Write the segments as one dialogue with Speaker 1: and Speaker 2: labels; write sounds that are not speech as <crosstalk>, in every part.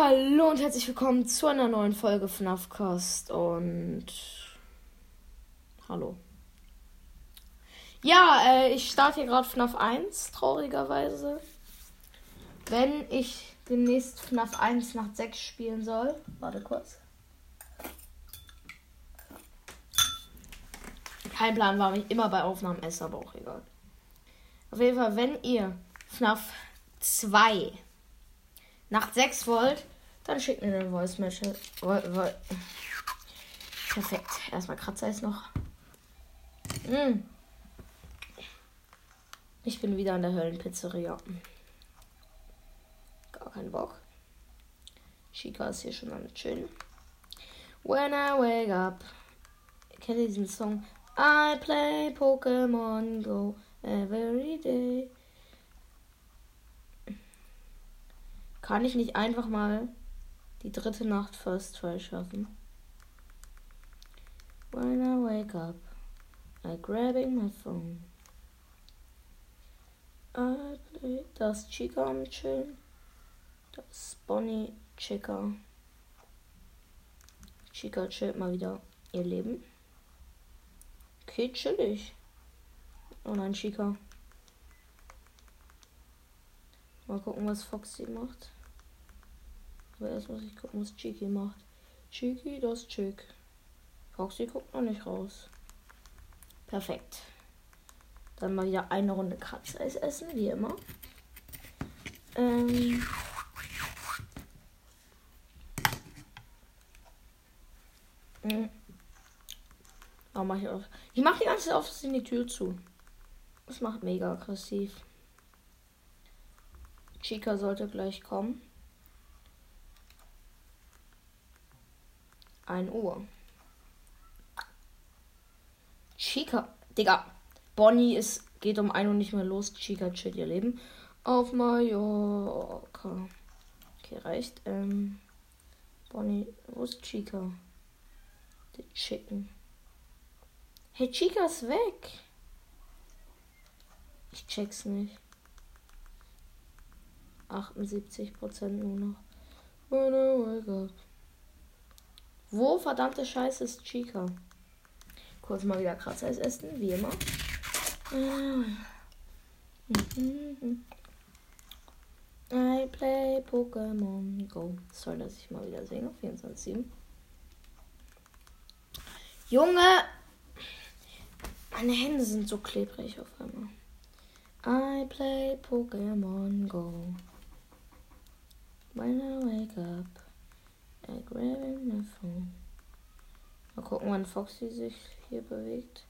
Speaker 1: Hallo und herzlich willkommen zu einer neuen Folge FNAF Cast und hallo. Ja, äh, ich starte hier gerade FNAF 1, traurigerweise. Wenn ich demnächst FNAF 1 nach 6 spielen soll. Warte kurz. Kein Plan war mich immer bei Aufnahmen esse, aber auch egal. Auf jeden Fall, wenn ihr FNAF 2 nach 6 wollt, dann schickt mir eine Voice Message. Perfekt. Erstmal Kratzer ist noch. Mm. Ich bin wieder an der Höllenpizzeria. Gar keinen Bock. Chica ist hier schon am Chillen. When I wake up. Kennt ihr diesen Song? I play Pokémon Go every day. Kann ich nicht einfach mal die dritte Nacht First Try schaffen? When I wake up, I grabbing my phone. I play das Chica am Chillen. Das Bonnie Chica. Chica chillt mal wieder ihr Leben. Okay, chillig. Oh nein, Chica. Mal gucken, was Foxy macht. Aber erst muss ich gucken, was Cheeky macht. Cheeky, das Chick. Foxy guckt noch nicht raus. Perfekt. Dann mal wieder eine Runde Katzeis essen, wie immer. Ähm. Hm. Oh, mach ich, auf. ich mach die ganze Zeit auf die Tür zu. Das macht mega aggressiv. Chica sollte gleich kommen. 1 Uhr. Chica. Digga. Bonnie ist, geht um 1 Uhr nicht mehr los. Chica chillt ihr Leben. Auf Mallorca. Okay, reicht. Ähm. Bonnie, wo ist Chica? Die Chicken. Hey, Chica ist weg. Ich check's nicht. 78% nur noch. When I wake up. Wo verdammte Scheiße ist Chica? Kurz mal wieder Kratzer essen, wie immer. I play Pokémon Go. Soll das ich mal wieder singen? 24-7. Junge! Meine Hände sind so klebrig auf einmal. I play Pokémon Go. When I wake up. I grab my phone. Mal gucken, wann Foxy sich hier bewegt.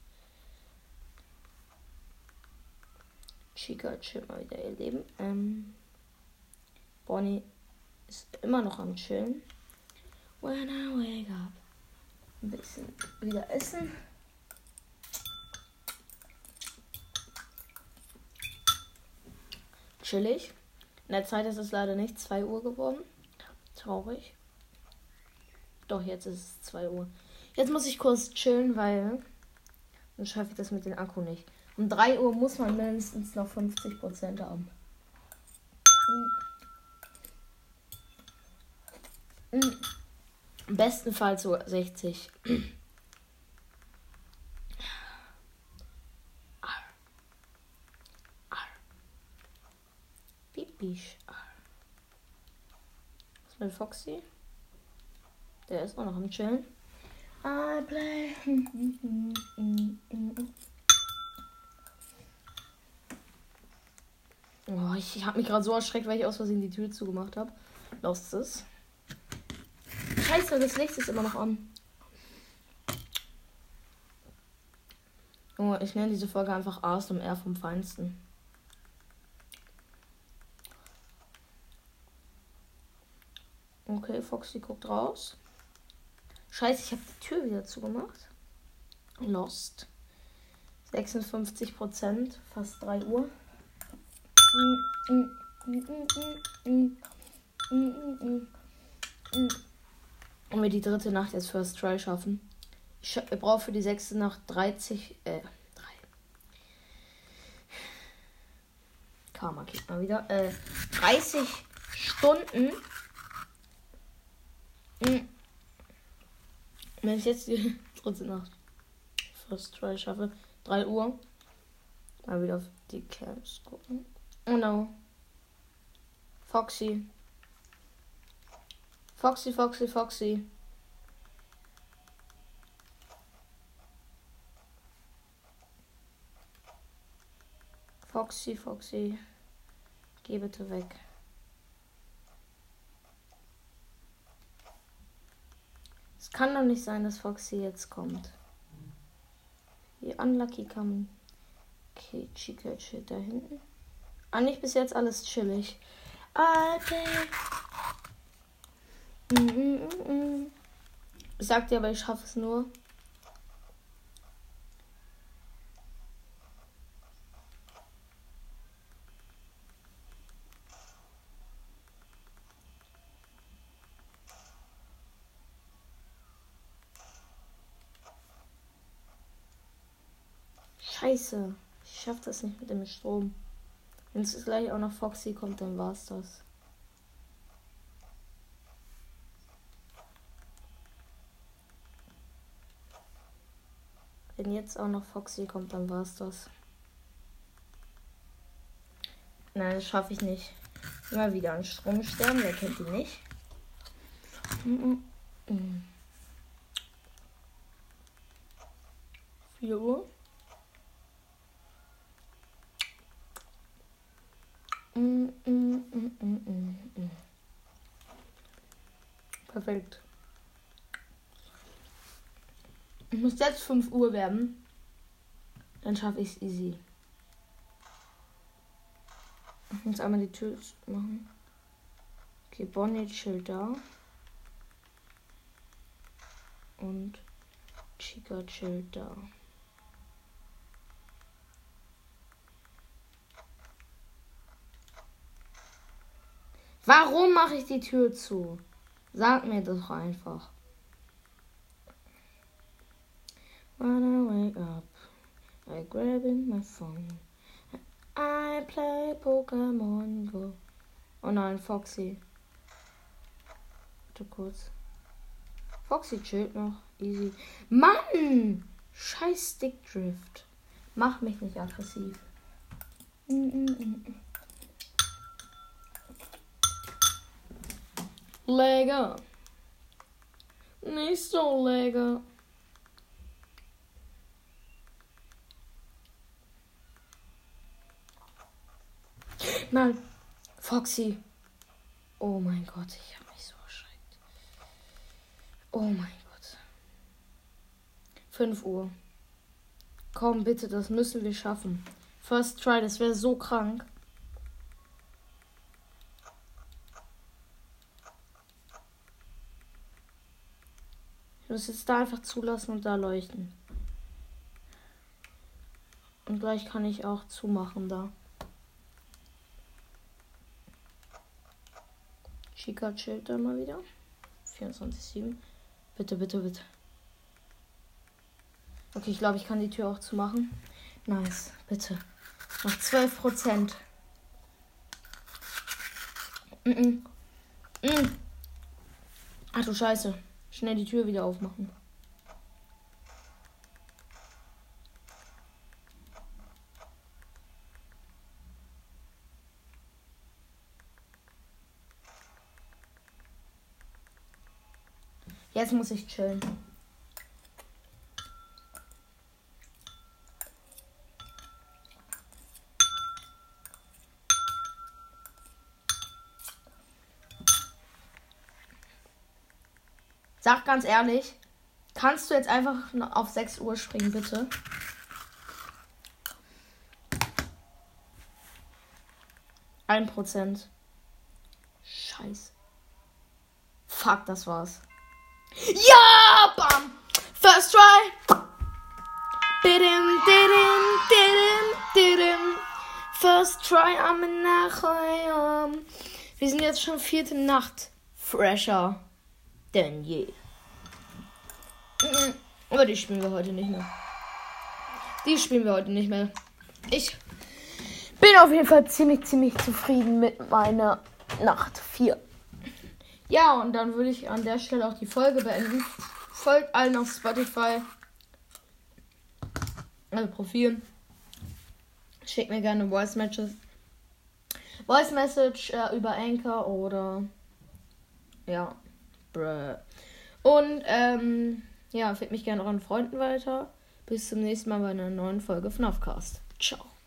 Speaker 1: Chica chillt mal wieder ihr Leben. Ähm, Bonnie ist immer noch am Chillen. When I wake up. Ein bisschen wieder essen. Chillig. In der Zeit ist es leider nicht 2 Uhr geworden. Traurig. Doch, jetzt ist es 2 Uhr. Jetzt muss ich kurz chillen, weil dann schaffe ich das mit dem Akku nicht. Um 3 Uhr muss man mindestens noch 50% haben. Im besten Fall zu 60. Pipisch. Was ist mit Foxy? Der ist auch noch am Chillen. I play. Oh, ich, ich habe mich gerade so erschreckt, weil ich aus Versehen die Tür zugemacht habe. Lost es. Scheiße, das Licht ist immer noch an. Oh, ich nenne diese Folge einfach A und R vom Feinsten. Okay, Foxy guckt raus. Scheiße, ich habe die Tür wieder zugemacht. Lost. 56 Prozent, fast 3 Uhr. Und wir die dritte Nacht jetzt First Try schaffen. Ich brauche für die sechste Nacht 30, äh, 3. Karma geht mal wieder. Äh, 30 Stunden. Wenn ich jetzt die <laughs> dritte Nacht First Try schaffe, 3 Uhr, mal wieder auf die Camps gucken. Oh no. Foxy. Foxy, Foxy, Foxy. Foxy, Foxy. Geh bitte weg. Es kann doch nicht sein, dass Foxy jetzt kommt. Wie unlucky kann. Okay, Chica steht da hinten. Eigentlich bis jetzt alles chillig. Okay. Mm -mm -mm. Ich sag dir aber, ich schaffe es nur. Scheiße. Ich schaff das nicht mit dem Strom. Wenn es gleich auch noch Foxy kommt, dann war's das. Wenn jetzt auch noch Foxy kommt, dann war's das. Nein, das schaffe ich nicht. Immer wieder an Strom sterben, wer kennt ihn nicht? Mm -mm. 4 Uhr. Mm, mm, mm, Perfekt. Ich muss jetzt 5 Uhr werden. Dann schaffe ich es easy. Ich muss einmal die Tür machen. Okay, Bonnie chillt da. Und Chica chillt da. Warum mache ich die Tür zu? Sag mir doch einfach. When I wake up, I grab in my phone. I play Pokémon Go. Oh nein, Foxy. Warte kurz. Foxy chillt noch. Easy. Mann! Scheiß Stickdrift. Mach mich nicht aggressiv. Mm -mm -mm. Lecker. Nicht so lecker. Nein, Foxy. Oh mein Gott, ich habe mich so erschreckt. Oh mein Gott. 5 Uhr. Komm bitte, das müssen wir schaffen. First try, das wäre so krank. Muss jetzt da einfach zulassen und da leuchten. Und gleich kann ich auch zumachen da. Chica chillt da mal wieder. 24-7. Bitte, bitte, bitte. Okay, ich glaube, ich kann die Tür auch zumachen. Nice, bitte. Noch 12 Prozent. Mm -mm. Mm. Ach du Scheiße. Schnell die Tür wieder aufmachen. Jetzt muss ich chillen. Sag ganz ehrlich, kannst du jetzt einfach auf 6 Uhr springen, bitte? Ein Prozent. Scheiße. Fuck, das war's. Ja, bam. First try. Didim, didim, didim, didim. First try am Nachhinein. Wir sind jetzt schon vierte Nacht. Fresher denn je. Aber die spielen wir heute nicht mehr. Die spielen wir heute nicht mehr. Ich bin auf jeden Fall ziemlich, ziemlich zufrieden mit meiner Nacht 4. Ja, und dann würde ich an der Stelle auch die Folge beenden. Folgt allen auf Spotify. Also Profil. Schickt mir gerne Voice Matches. Voice Message äh, über Anchor oder ja. Und ähm, ja, empfehlt mich gerne euren Freunden weiter. Bis zum nächsten Mal bei einer neuen Folge FNAFcast. Ciao.